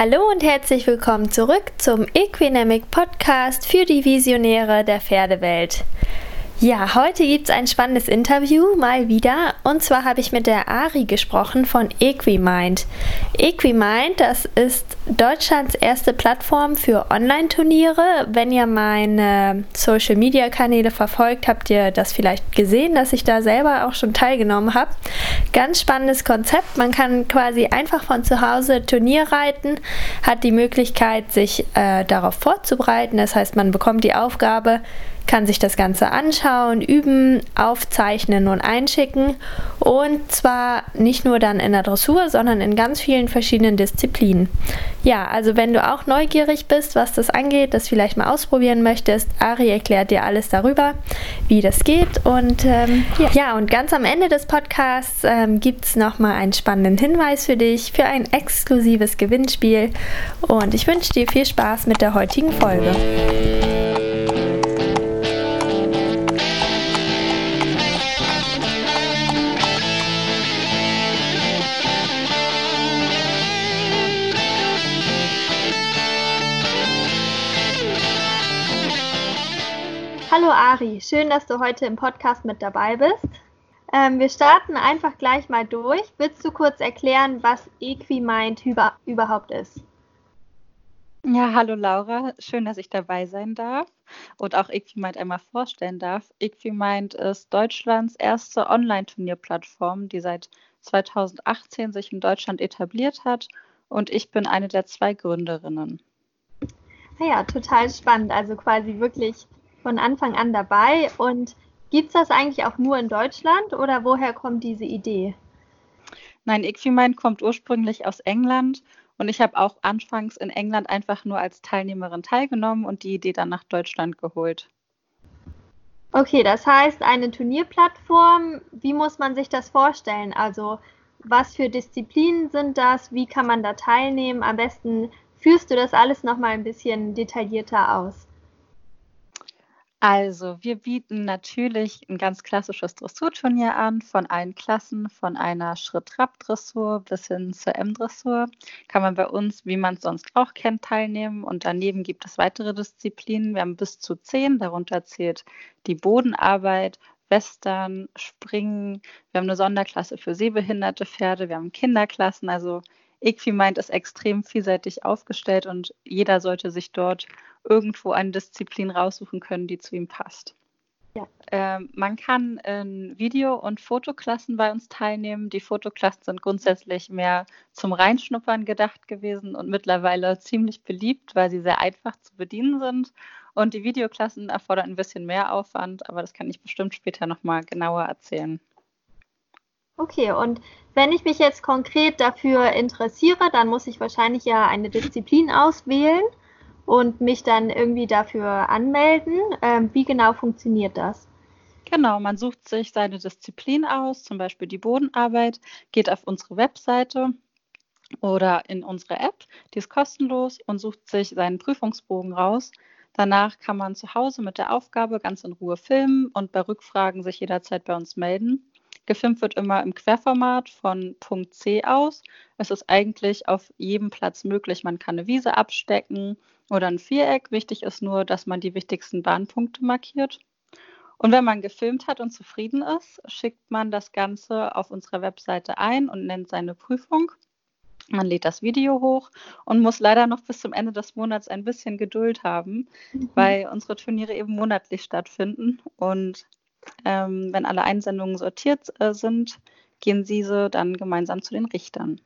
Hallo und herzlich willkommen zurück zum Equinamic Podcast für die Visionäre der Pferdewelt. Ja, heute gibt es ein spannendes Interview mal wieder. Und zwar habe ich mit der Ari gesprochen von Equimind. Equimind, das ist Deutschlands erste Plattform für Online-Turniere. Wenn ihr meine Social-Media-Kanäle verfolgt, habt ihr das vielleicht gesehen, dass ich da selber auch schon teilgenommen habe. Ganz spannendes Konzept. Man kann quasi einfach von zu Hause Turnier reiten, hat die Möglichkeit, sich äh, darauf vorzubereiten. Das heißt, man bekommt die Aufgabe, kann sich das Ganze anschauen, üben, aufzeichnen und einschicken. Und zwar nicht nur dann in der Dressur, sondern in ganz vielen verschiedenen Disziplinen. Ja, also wenn du auch neugierig bist, was das angeht, das vielleicht mal ausprobieren möchtest, Ari erklärt dir alles darüber, wie das geht. Und ähm, ja. und ganz am Ende des Podcasts ähm, gibt es nochmal einen spannenden Hinweis für dich für ein exklusives Gewinnspiel. Und ich wünsche dir viel Spaß mit der heutigen Folge. Ari, schön, dass du heute im Podcast mit dabei bist. Ähm, wir starten einfach gleich mal durch. Willst du kurz erklären, was Equimind über, überhaupt ist? Ja, hallo Laura, schön, dass ich dabei sein darf und auch Equimind einmal vorstellen darf. Equimind ist Deutschlands erste Online-Turnierplattform, die seit 2018 sich in Deutschland etabliert hat und ich bin eine der zwei Gründerinnen. Ah ja, total spannend. Also quasi wirklich von Anfang an dabei. Und gibt es das eigentlich auch nur in Deutschland oder woher kommt diese Idee? Nein, Equimind kommt ursprünglich aus England und ich habe auch anfangs in England einfach nur als Teilnehmerin teilgenommen und die Idee dann nach Deutschland geholt. Okay, das heißt eine Turnierplattform. Wie muss man sich das vorstellen? Also was für Disziplinen sind das? Wie kann man da teilnehmen? Am besten führst du das alles noch mal ein bisschen detaillierter aus. Also, wir bieten natürlich ein ganz klassisches Dressurturnier an, von allen Klassen, von einer Schritt-Trab-Dressur bis hin zur M-Dressur. Kann man bei uns, wie man es sonst auch kennt, teilnehmen. Und daneben gibt es weitere Disziplinen. Wir haben bis zu zehn, darunter zählt die Bodenarbeit, Western, Springen. Wir haben eine Sonderklasse für sehbehinderte Pferde, wir haben Kinderklassen. Also Equimind ist extrem vielseitig aufgestellt und jeder sollte sich dort irgendwo eine Disziplin raussuchen können, die zu ihm passt. Ja. Ähm, man kann in Video- und Fotoklassen bei uns teilnehmen. Die Fotoklassen sind grundsätzlich mehr zum Reinschnuppern gedacht gewesen und mittlerweile ziemlich beliebt, weil sie sehr einfach zu bedienen sind. Und die Videoklassen erfordern ein bisschen mehr Aufwand, aber das kann ich bestimmt später nochmal genauer erzählen. Okay, und wenn ich mich jetzt konkret dafür interessiere, dann muss ich wahrscheinlich ja eine Disziplin auswählen und mich dann irgendwie dafür anmelden. Ähm, wie genau funktioniert das? Genau, man sucht sich seine Disziplin aus, zum Beispiel die Bodenarbeit, geht auf unsere Webseite oder in unsere App, die ist kostenlos und sucht sich seinen Prüfungsbogen raus. Danach kann man zu Hause mit der Aufgabe ganz in Ruhe filmen und bei Rückfragen sich jederzeit bei uns melden. Gefilmt wird immer im Querformat von Punkt C aus. Es ist eigentlich auf jedem Platz möglich. Man kann eine Wiese abstecken oder ein Viereck. Wichtig ist nur, dass man die wichtigsten Bahnpunkte markiert. Und wenn man gefilmt hat und zufrieden ist, schickt man das Ganze auf unserer Webseite ein und nennt seine Prüfung. Man lädt das Video hoch und muss leider noch bis zum Ende des Monats ein bisschen Geduld haben, mhm. weil unsere Turniere eben monatlich stattfinden. Und ähm, wenn alle Einsendungen sortiert äh, sind, gehen diese dann gemeinsam zu den Richtern.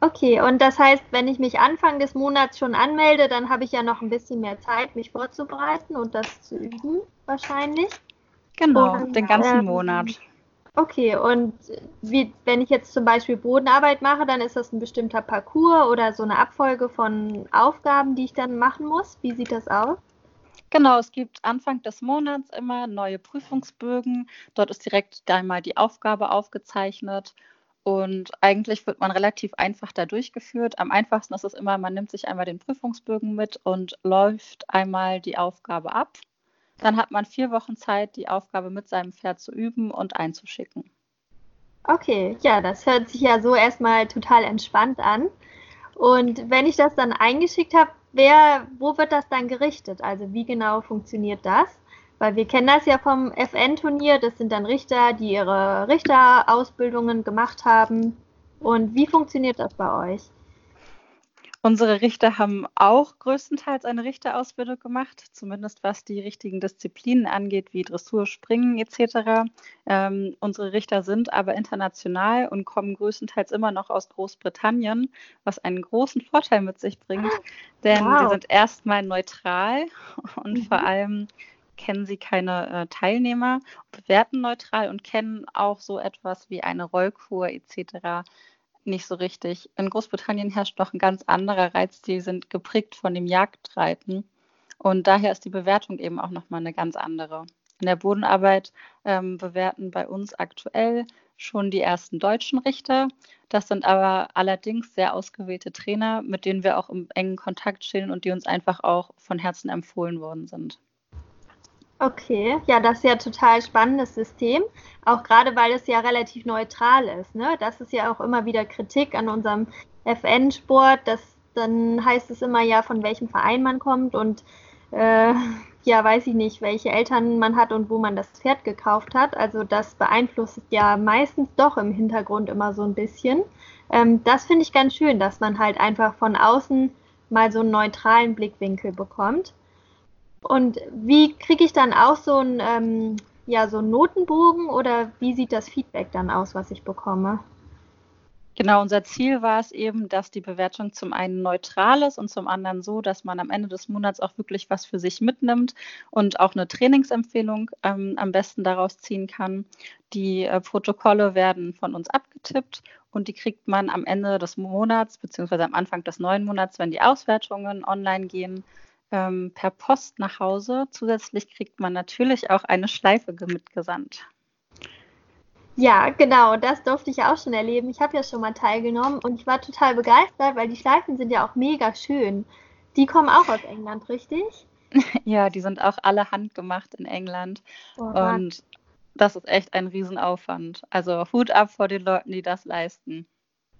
Okay, und das heißt, wenn ich mich Anfang des Monats schon anmelde, dann habe ich ja noch ein bisschen mehr Zeit, mich vorzubereiten und das zu üben, wahrscheinlich. Genau, und, den ganzen ähm, Monat. Okay, und wie, wenn ich jetzt zum Beispiel Bodenarbeit mache, dann ist das ein bestimmter Parcours oder so eine Abfolge von Aufgaben, die ich dann machen muss. Wie sieht das aus? Genau, es gibt Anfang des Monats immer neue Prüfungsbögen. Dort ist direkt einmal die Aufgabe aufgezeichnet und eigentlich wird man relativ einfach da durchgeführt. Am einfachsten ist es immer, man nimmt sich einmal den Prüfungsbögen mit und läuft einmal die Aufgabe ab. Dann hat man vier Wochen Zeit, die Aufgabe mit seinem Pferd zu üben und einzuschicken. Okay, ja, das hört sich ja so erstmal total entspannt an. Und wenn ich das dann eingeschickt habe, wer, wo wird das dann gerichtet? Also wie genau funktioniert das? Weil wir kennen das ja vom FN-Turnier, das sind dann Richter, die ihre Richterausbildungen gemacht haben. Und wie funktioniert das bei euch? Unsere Richter haben auch größtenteils eine Richterausbildung gemacht, zumindest was die richtigen Disziplinen angeht, wie Dressur, Springen etc. Ähm, unsere Richter sind aber international und kommen größtenteils immer noch aus Großbritannien, was einen großen Vorteil mit sich bringt, denn wow. sie sind erstmal neutral und mhm. vor allem kennen sie keine äh, Teilnehmer, bewerten neutral und kennen auch so etwas wie eine Rollkur etc nicht so richtig. In Großbritannien herrscht noch ein ganz anderer Reiz. Die sind geprägt von dem Jagdreiten. Und daher ist die Bewertung eben auch nochmal eine ganz andere. In der Bodenarbeit ähm, bewerten bei uns aktuell schon die ersten deutschen Richter. Das sind aber allerdings sehr ausgewählte Trainer, mit denen wir auch im engen Kontakt stehen und die uns einfach auch von Herzen empfohlen worden sind. Okay, ja, das ist ja total spannendes System, auch gerade weil es ja relativ neutral ist. Ne? Das ist ja auch immer wieder Kritik an unserem FN-Sport, dass dann heißt es immer ja, von welchem Verein man kommt und äh, ja, weiß ich nicht, welche Eltern man hat und wo man das Pferd gekauft hat. Also das beeinflusst ja meistens doch im Hintergrund immer so ein bisschen. Ähm, das finde ich ganz schön, dass man halt einfach von außen mal so einen neutralen Blickwinkel bekommt. Und wie kriege ich dann auch so einen, ähm, ja, so einen Notenbogen oder wie sieht das Feedback dann aus, was ich bekomme? Genau, unser Ziel war es eben, dass die Bewertung zum einen neutral ist und zum anderen so, dass man am Ende des Monats auch wirklich was für sich mitnimmt und auch eine Trainingsempfehlung ähm, am besten daraus ziehen kann. Die äh, Protokolle werden von uns abgetippt und die kriegt man am Ende des Monats beziehungsweise am Anfang des neuen Monats, wenn die Auswertungen online gehen, ähm, per Post nach Hause. Zusätzlich kriegt man natürlich auch eine Schleife mitgesandt. Ja, genau, das durfte ich auch schon erleben. Ich habe ja schon mal teilgenommen und ich war total begeistert, weil die Schleifen sind ja auch mega schön. Die kommen auch aus England, richtig? Ja, die sind auch alle handgemacht in England. Oh, und das ist echt ein Riesenaufwand. Also Hut ab vor den Leuten, die das leisten.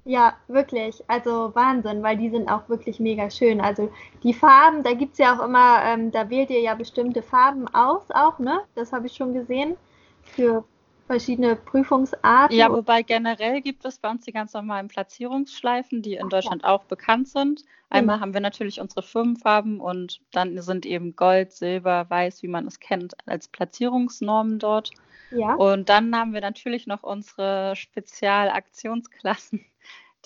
Ja, wirklich. Also Wahnsinn, weil die sind auch wirklich mega schön. Also die Farben, da gibt es ja auch immer, ähm, da wählt ihr ja bestimmte Farben aus, auch, ne? Das habe ich schon gesehen. Für verschiedene Prüfungsarten. Ja, wobei generell gibt es bei uns die ganz normalen Platzierungsschleifen, die in Ach, Deutschland ja. auch bekannt sind. Einmal mhm. haben wir natürlich unsere Firmenfarben und dann sind eben Gold, Silber, Weiß, wie man es kennt, als Platzierungsnormen dort. Ja. Und dann haben wir natürlich noch unsere Spezialaktionsklassen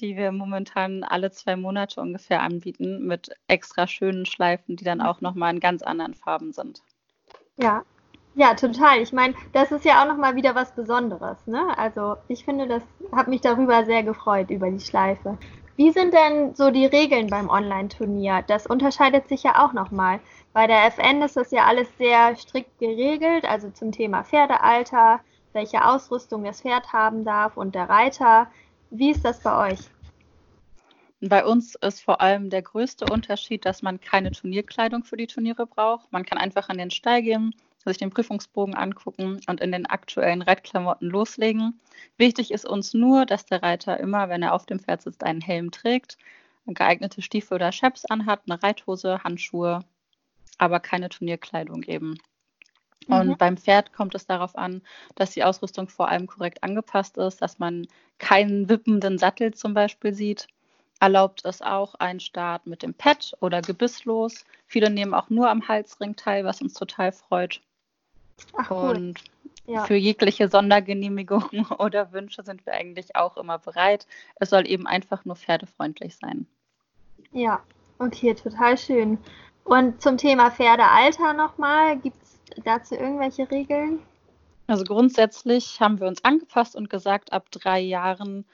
die wir momentan alle zwei Monate ungefähr anbieten, mit extra schönen Schleifen, die dann auch nochmal in ganz anderen Farben sind. Ja, ja, total. Ich meine, das ist ja auch nochmal wieder was Besonderes. Ne? Also ich finde, das habe mich darüber sehr gefreut, über die Schleife. Wie sind denn so die Regeln beim Online-Turnier? Das unterscheidet sich ja auch nochmal. Bei der FN ist das ja alles sehr strikt geregelt, also zum Thema Pferdealter, welche Ausrüstung das Pferd haben darf und der Reiter. Wie ist das bei euch? Bei uns ist vor allem der größte Unterschied, dass man keine Turnierkleidung für die Turniere braucht. Man kann einfach an den Stall gehen, sich den Prüfungsbogen angucken und in den aktuellen Reitklamotten loslegen. Wichtig ist uns nur, dass der Reiter immer, wenn er auf dem Pferd sitzt, einen Helm trägt, geeignete Stiefel oder Chaps anhat, eine Reithose, Handschuhe, aber keine Turnierkleidung eben. Und mhm. beim Pferd kommt es darauf an, dass die Ausrüstung vor allem korrekt angepasst ist, dass man keinen wippenden Sattel zum Beispiel sieht. Erlaubt es auch einen Start mit dem Pad oder gebisslos. Viele nehmen auch nur am Halsring teil, was uns total freut. Ach, cool. Und ja. für jegliche Sondergenehmigungen oder Wünsche sind wir eigentlich auch immer bereit. Es soll eben einfach nur pferdefreundlich sein. Ja, okay, total schön. Und zum Thema Pferdealter nochmal, gibt es dazu irgendwelche Regeln? Also grundsätzlich haben wir uns angepasst und gesagt, ab drei Jahren,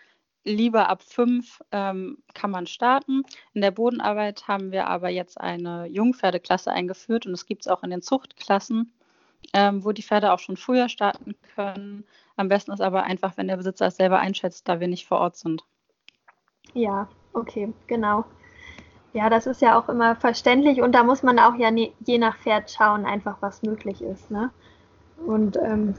lieber ab fünf ähm, kann man starten. In der Bodenarbeit haben wir aber jetzt eine Jungpferdeklasse eingeführt und es gibt es auch in den Zuchtklassen, ähm, wo die Pferde auch schon früher starten können. Am besten ist aber einfach, wenn der Besitzer es selber einschätzt, da wir nicht vor Ort sind. Ja, okay, genau. Ja, das ist ja auch immer verständlich und da muss man auch ja ne, je nach Pferd schauen, einfach was möglich ist. Ne? Und ähm,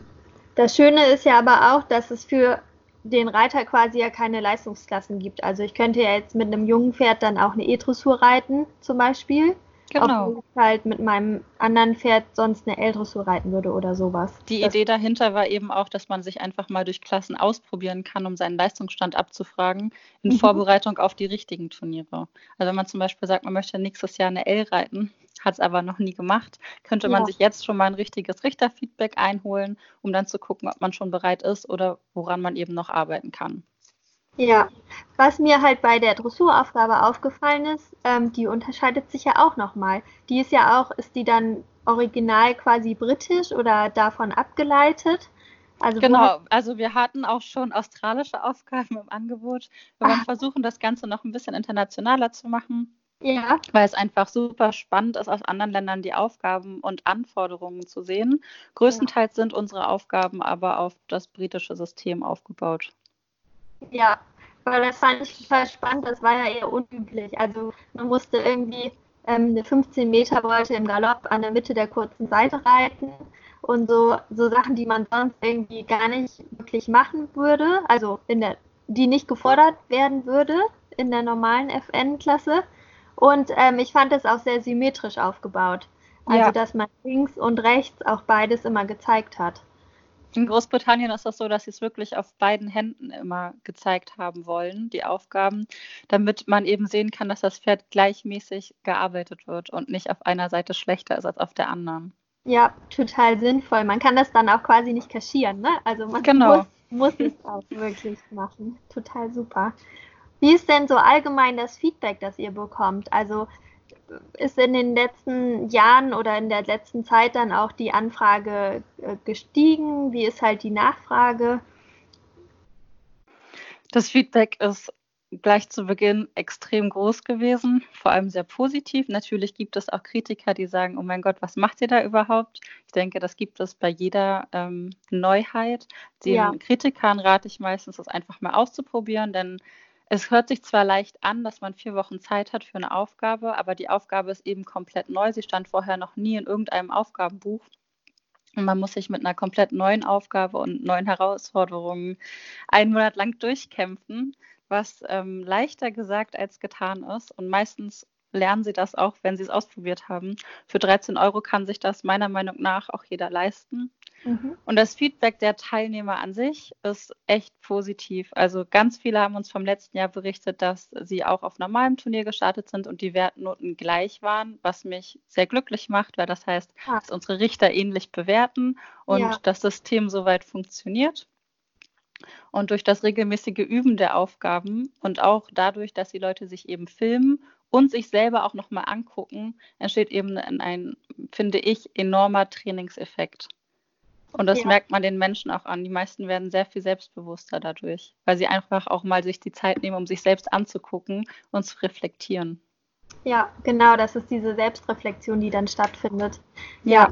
das Schöne ist ja aber auch, dass es für den Reiter quasi ja keine Leistungsklassen gibt. Also ich könnte ja jetzt mit einem jungen Pferd dann auch eine E-Dressur reiten, zum Beispiel. Genau. Obwohl ich halt mit meinem anderen Pferd sonst eine L-Dressur reiten würde oder sowas. Die das Idee dahinter war eben auch, dass man sich einfach mal durch Klassen ausprobieren kann, um seinen Leistungsstand abzufragen, in mhm. Vorbereitung auf die richtigen Turniere. Also wenn man zum Beispiel sagt, man möchte nächstes Jahr eine L reiten, hat es aber noch nie gemacht, könnte man sich jetzt schon mal ein richtiges Richterfeedback einholen, um dann zu gucken, ob man schon bereit ist oder woran man eben noch arbeiten kann. Ja, was mir halt bei der Dressuraufgabe aufgefallen ist, ähm, die unterscheidet sich ja auch nochmal. Die ist ja auch, ist die dann original quasi britisch oder davon abgeleitet? Also genau, also wir hatten auch schon australische Aufgaben im Angebot. Wir wollen versuchen, das Ganze noch ein bisschen internationaler zu machen. Ja. Weil es einfach super spannend ist, aus anderen Ländern die Aufgaben und Anforderungen zu sehen. Größtenteils ja. sind unsere Aufgaben aber auf das britische System aufgebaut. Ja, weil das fand ich total spannend. Das war ja eher unüblich. Also man musste irgendwie ähm, eine 15 Meter Wolte im Galopp an der Mitte der kurzen Seite reiten und so, so Sachen, die man sonst irgendwie gar nicht wirklich machen würde, also in der, die nicht gefordert werden würde in der normalen FN-Klasse. Und ähm, ich fand es auch sehr symmetrisch aufgebaut. Also, ja. dass man links und rechts auch beides immer gezeigt hat. In Großbritannien ist das so, dass sie es wirklich auf beiden Händen immer gezeigt haben wollen, die Aufgaben, damit man eben sehen kann, dass das Pferd gleichmäßig gearbeitet wird und nicht auf einer Seite schlechter ist als auf der anderen. Ja, total sinnvoll. Man kann das dann auch quasi nicht kaschieren, ne? Also man genau. muss, muss es auch wirklich machen. Total super. Wie ist denn so allgemein das Feedback, das ihr bekommt? Also ist in den letzten Jahren oder in der letzten Zeit dann auch die Anfrage äh, gestiegen? Wie ist halt die Nachfrage? Das Feedback ist gleich zu Beginn extrem groß gewesen, vor allem sehr positiv. Natürlich gibt es auch Kritiker, die sagen, oh mein Gott, was macht ihr da überhaupt? Ich denke, das gibt es bei jeder ähm, Neuheit. Den ja. Kritikern rate ich meistens, das einfach mal auszuprobieren, denn es hört sich zwar leicht an, dass man vier Wochen Zeit hat für eine Aufgabe, aber die Aufgabe ist eben komplett neu. Sie stand vorher noch nie in irgendeinem Aufgabenbuch. Und man muss sich mit einer komplett neuen Aufgabe und neuen Herausforderungen einen Monat lang durchkämpfen, was ähm, leichter gesagt als getan ist. Und meistens lernen sie das auch, wenn sie es ausprobiert haben. Für 13 Euro kann sich das meiner Meinung nach auch jeder leisten. Mhm. Und das Feedback der Teilnehmer an sich ist echt positiv. Also ganz viele haben uns vom letzten Jahr berichtet, dass sie auch auf normalem Turnier gestartet sind und die Wertnoten gleich waren, was mich sehr glücklich macht, weil das heißt, ja. dass unsere Richter ähnlich bewerten und ja. das System soweit funktioniert. Und durch das regelmäßige Üben der Aufgaben und auch dadurch, dass die Leute sich eben filmen und sich selber auch nochmal angucken, entsteht eben ein, ein, finde ich, enormer Trainingseffekt. Und das ja. merkt man den Menschen auch an. Die meisten werden sehr viel selbstbewusster dadurch, weil sie einfach auch mal sich die Zeit nehmen, um sich selbst anzugucken und zu reflektieren. Ja, genau, das ist diese Selbstreflexion, die dann stattfindet. Ja. ja.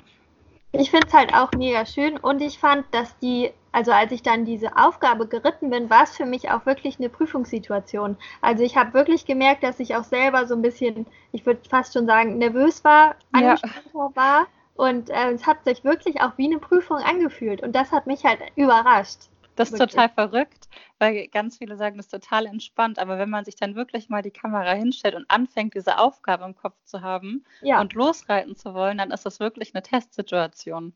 Ich finde es halt auch mega schön und ich fand, dass die, also als ich dann diese Aufgabe geritten bin, war es für mich auch wirklich eine Prüfungssituation. Also ich habe wirklich gemerkt, dass ich auch selber so ein bisschen, ich würde fast schon sagen, nervös war, angespannt ja. war und äh, es hat sich wirklich auch wie eine Prüfung angefühlt. Und das hat mich halt überrascht. Das ist total verrückt, weil ganz viele sagen, das ist total entspannt. Aber wenn man sich dann wirklich mal die Kamera hinstellt und anfängt, diese Aufgabe im Kopf zu haben ja. und losreiten zu wollen, dann ist das wirklich eine Testsituation.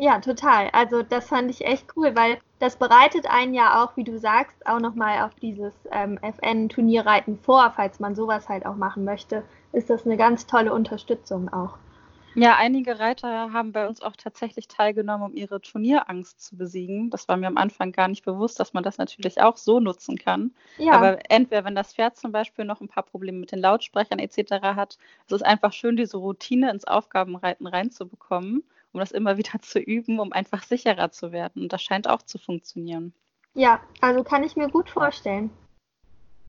Ja, total. Also das fand ich echt cool, weil das bereitet einen ja auch, wie du sagst, auch nochmal auf dieses ähm, FN-Turnierreiten vor, falls man sowas halt auch machen möchte. Ist das eine ganz tolle Unterstützung auch. Ja, einige Reiter haben bei uns auch tatsächlich teilgenommen, um ihre Turnierangst zu besiegen. Das war mir am Anfang gar nicht bewusst, dass man das natürlich auch so nutzen kann. Ja. Aber entweder, wenn das Pferd zum Beispiel noch ein paar Probleme mit den Lautsprechern etc. hat, es ist einfach schön, diese Routine ins Aufgabenreiten reinzubekommen, um das immer wieder zu üben, um einfach sicherer zu werden. Und das scheint auch zu funktionieren. Ja, also kann ich mir gut vorstellen.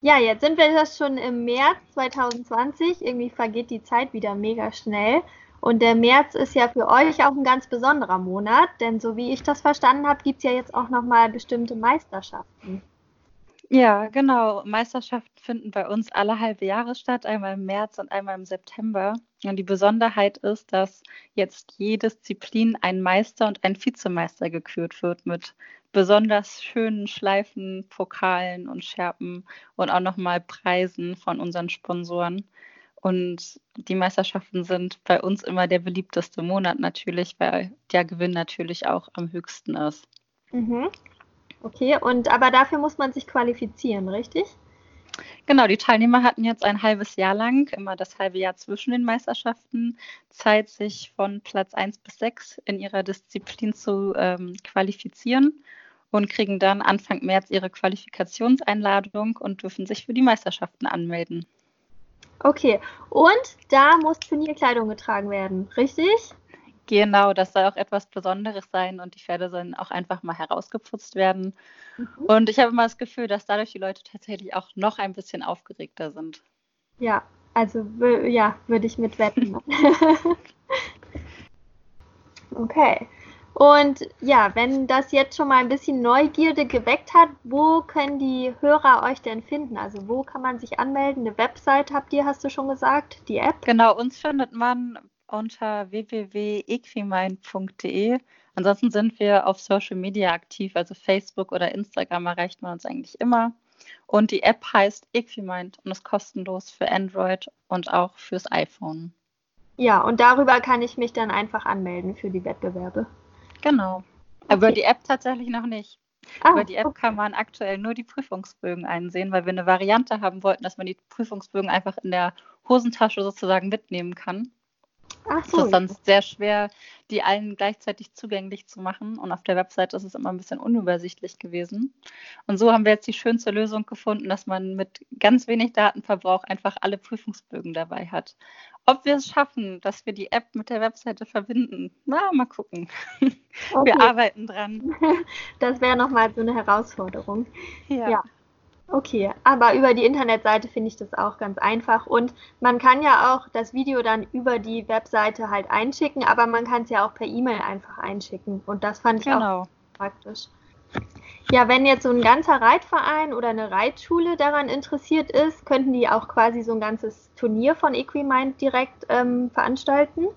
Ja, jetzt sind wir das schon im März 2020. Irgendwie vergeht die Zeit wieder mega schnell. Und der März ist ja für euch auch ein ganz besonderer Monat, denn so wie ich das verstanden habe, gibt es ja jetzt auch nochmal bestimmte Meisterschaften. Ja, genau. Meisterschaften finden bei uns alle halbe Jahre statt, einmal im März und einmal im September. Und die Besonderheit ist, dass jetzt je Disziplin ein Meister und ein Vizemeister gekürt wird mit besonders schönen Schleifen, Pokalen und Schärpen und auch nochmal Preisen von unseren Sponsoren. Und die Meisterschaften sind bei uns immer der beliebteste Monat natürlich, weil der Gewinn natürlich auch am höchsten ist. Mhm. Okay, und aber dafür muss man sich qualifizieren, richtig? Genau, die Teilnehmer hatten jetzt ein halbes Jahr lang, immer das halbe Jahr zwischen den Meisterschaften, Zeit, sich von Platz 1 bis 6 in ihrer Disziplin zu ähm, qualifizieren und kriegen dann Anfang März ihre Qualifikationseinladung und dürfen sich für die Meisterschaften anmelden. Okay, und da muss Turnierkleidung getragen werden, richtig? Genau, das soll auch etwas Besonderes sein und die Pferde sollen auch einfach mal herausgeputzt werden. Mhm. Und ich habe immer das Gefühl, dass dadurch die Leute tatsächlich auch noch ein bisschen aufgeregter sind. Ja, also ja, würde ich mit wetten. okay. Und ja, wenn das jetzt schon mal ein bisschen Neugierde geweckt hat, wo können die Hörer euch denn finden? Also wo kann man sich anmelden? Eine Website habt ihr, hast du schon gesagt, die App? Genau, uns findet man unter www.equimind.de. Ansonsten sind wir auf Social Media aktiv, also Facebook oder Instagram erreicht man uns eigentlich immer. Und die App heißt Equimind und ist kostenlos für Android und auch fürs iPhone. Ja, und darüber kann ich mich dann einfach anmelden für die Wettbewerbe. Genau. Okay. Über die App tatsächlich noch nicht. Ah, Über die App okay. kann man aktuell nur die Prüfungsbögen einsehen, weil wir eine Variante haben wollten, dass man die Prüfungsbögen einfach in der Hosentasche sozusagen mitnehmen kann. Ach so. Es ist sonst sehr schwer, die allen gleichzeitig zugänglich zu machen. Und auf der Website ist es immer ein bisschen unübersichtlich gewesen. Und so haben wir jetzt die schönste Lösung gefunden, dass man mit ganz wenig Datenverbrauch einfach alle Prüfungsbögen dabei hat. Ob wir es schaffen, dass wir die App mit der Webseite verbinden, na, mal gucken. Okay. Wir arbeiten dran. Das wäre nochmal so eine Herausforderung. ja. ja. Okay, aber über die Internetseite finde ich das auch ganz einfach und man kann ja auch das Video dann über die Webseite halt einschicken, aber man kann es ja auch per E-Mail einfach einschicken und das fand ich genau. auch praktisch. Ja, wenn jetzt so ein ganzer Reitverein oder eine Reitschule daran interessiert ist, könnten die auch quasi so ein ganzes Turnier von Equimind direkt ähm, veranstalten.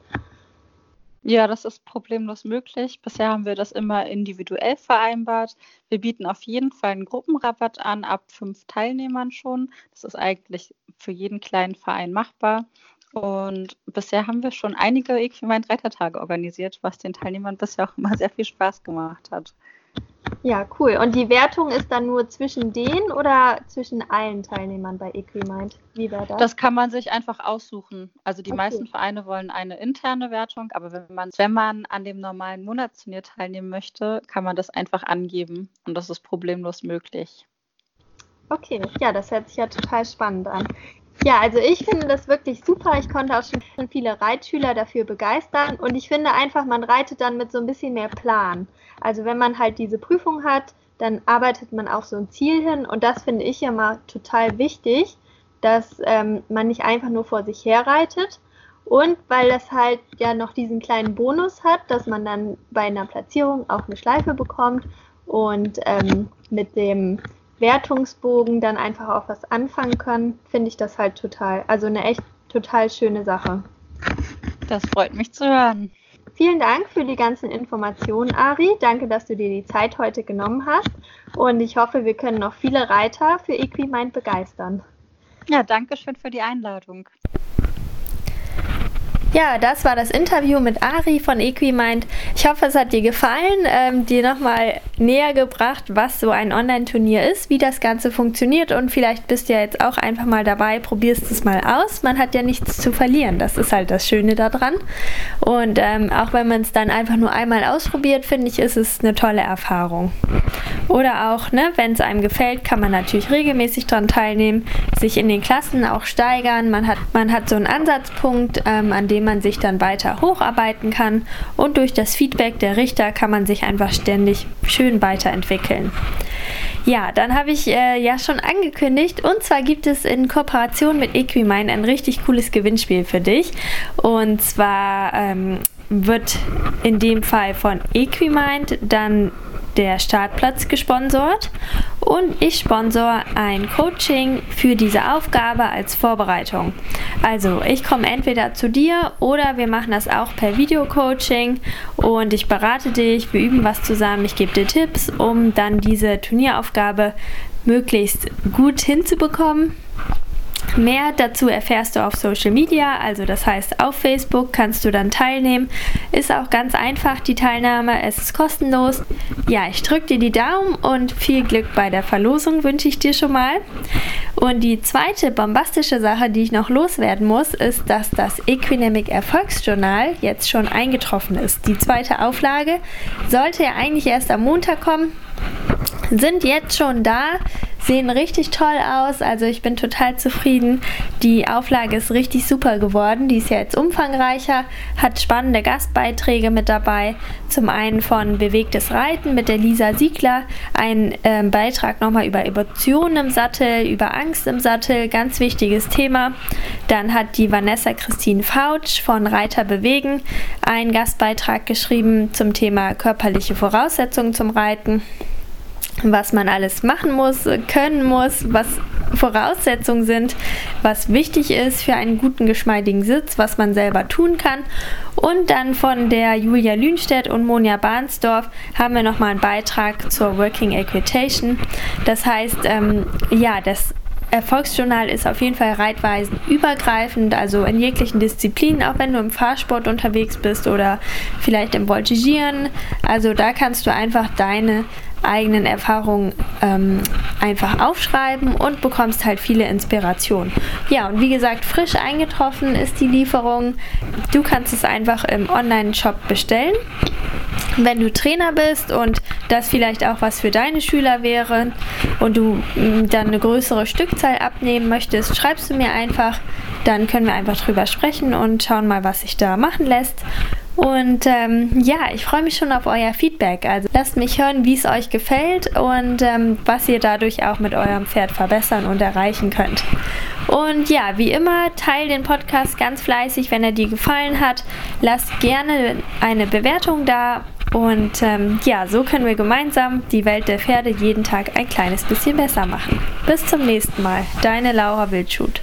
Ja, das ist problemlos möglich. Bisher haben wir das immer individuell vereinbart. Wir bieten auf jeden Fall einen Gruppenrabatt an, ab fünf Teilnehmern schon. Das ist eigentlich für jeden kleinen Verein machbar. Und bisher haben wir schon einige Equipment-Reitertage organisiert, was den Teilnehmern bisher auch immer sehr viel Spaß gemacht hat. Ja, cool. Und die Wertung ist dann nur zwischen denen oder zwischen allen Teilnehmern bei Equimind? Wie wäre das? Das kann man sich einfach aussuchen. Also die okay. meisten Vereine wollen eine interne Wertung, aber wenn man, wenn man an dem normalen Monatsturnier teilnehmen möchte, kann man das einfach angeben und das ist problemlos möglich. Okay, ja, das hört sich ja total spannend an. Ja, also ich finde das wirklich super. Ich konnte auch schon viele Reitschüler dafür begeistern und ich finde einfach, man reitet dann mit so ein bisschen mehr Plan. Also wenn man halt diese Prüfung hat, dann arbeitet man auf so ein Ziel hin und das finde ich mal total wichtig, dass ähm, man nicht einfach nur vor sich her reitet und weil das halt ja noch diesen kleinen Bonus hat, dass man dann bei einer Platzierung auch eine Schleife bekommt und ähm, mit dem Wertungsbogen dann einfach auch was anfangen können, finde ich das halt total, also eine echt total schöne Sache. Das freut mich zu hören. Vielen Dank für die ganzen Informationen, Ari. Danke, dass du dir die Zeit heute genommen hast. Und ich hoffe, wir können noch viele Reiter für Equimind begeistern. Ja, danke schön für die Einladung. Ja, das war das Interview mit Ari von Equimind. Ich hoffe, es hat dir gefallen, ähm, dir nochmal näher gebracht, was so ein Online-Turnier ist, wie das Ganze funktioniert und vielleicht bist du ja jetzt auch einfach mal dabei, probierst es mal aus. Man hat ja nichts zu verlieren, das ist halt das Schöne daran. Und ähm, auch wenn man es dann einfach nur einmal ausprobiert, finde ich, ist es eine tolle Erfahrung. Oder auch, ne, wenn es einem gefällt, kann man natürlich regelmäßig daran teilnehmen, sich in den Klassen auch steigern. Man hat, man hat so einen Ansatzpunkt, ähm, an dem dem man sich dann weiter hocharbeiten kann. Und durch das Feedback der Richter kann man sich einfach ständig schön weiterentwickeln. Ja, dann habe ich äh, ja schon angekündigt. Und zwar gibt es in Kooperation mit Equimine ein richtig cooles Gewinnspiel für dich. Und zwar ähm, wird in dem Fall von Equimind dann der Startplatz gesponsert und ich sponsor ein Coaching für diese Aufgabe als Vorbereitung. Also ich komme entweder zu dir oder wir machen das auch per Videocoaching und ich berate dich, wir üben was zusammen, ich gebe dir Tipps, um dann diese Turnieraufgabe möglichst gut hinzubekommen. Mehr dazu erfährst du auf Social Media, also das heißt auf Facebook kannst du dann teilnehmen. Ist auch ganz einfach die Teilnahme, es ist kostenlos. Ja, ich drücke dir die Daumen und viel Glück bei der Verlosung wünsche ich dir schon mal. Und die zweite bombastische Sache, die ich noch loswerden muss, ist, dass das Equinemic Erfolgsjournal jetzt schon eingetroffen ist. Die zweite Auflage sollte ja eigentlich erst am Montag kommen, sind jetzt schon da sehen richtig toll aus. Also ich bin total zufrieden. Die Auflage ist richtig super geworden. Die ist ja jetzt umfangreicher, hat spannende Gastbeiträge mit dabei. Zum einen von Bewegtes Reiten mit der Lisa Siegler, ein äh, Beitrag nochmal über Emotionen im Sattel, über Angst im Sattel, ganz wichtiges Thema. Dann hat die Vanessa Christine Fautsch von Reiter bewegen einen Gastbeitrag geschrieben zum Thema körperliche Voraussetzungen zum Reiten was man alles machen muss, können muss, was Voraussetzungen sind, was wichtig ist für einen guten, geschmeidigen Sitz, was man selber tun kann. Und dann von der Julia Lünstedt und Monja Barnsdorf haben wir nochmal einen Beitrag zur Working Equitation. Das heißt, ähm, ja, das Erfolgsjournal ist auf jeden Fall reitweisen übergreifend, also in jeglichen Disziplinen, auch wenn du im Fahrsport unterwegs bist oder vielleicht im Voltigieren. Also da kannst du einfach deine eigenen Erfahrungen ähm, einfach aufschreiben und bekommst halt viele Inspirationen. Ja, und wie gesagt, frisch eingetroffen ist die Lieferung. Du kannst es einfach im Online-Shop bestellen. Wenn du Trainer bist und das vielleicht auch was für deine Schüler wäre und du mm, dann eine größere Stückzahl abnehmen möchtest, schreibst du mir einfach. Dann können wir einfach drüber sprechen und schauen mal, was sich da machen lässt. Und ähm, ja, ich freue mich schon auf euer Feedback. Also lasst mich hören, wie es euch gefällt und ähm, was ihr dadurch auch mit eurem Pferd verbessern und erreichen könnt. Und ja, wie immer, teile den Podcast ganz fleißig, wenn er dir gefallen hat. Lasst gerne eine Bewertung da. Und ähm, ja, so können wir gemeinsam die Welt der Pferde jeden Tag ein kleines bisschen besser machen. Bis zum nächsten Mal. Deine Laura Wildschut.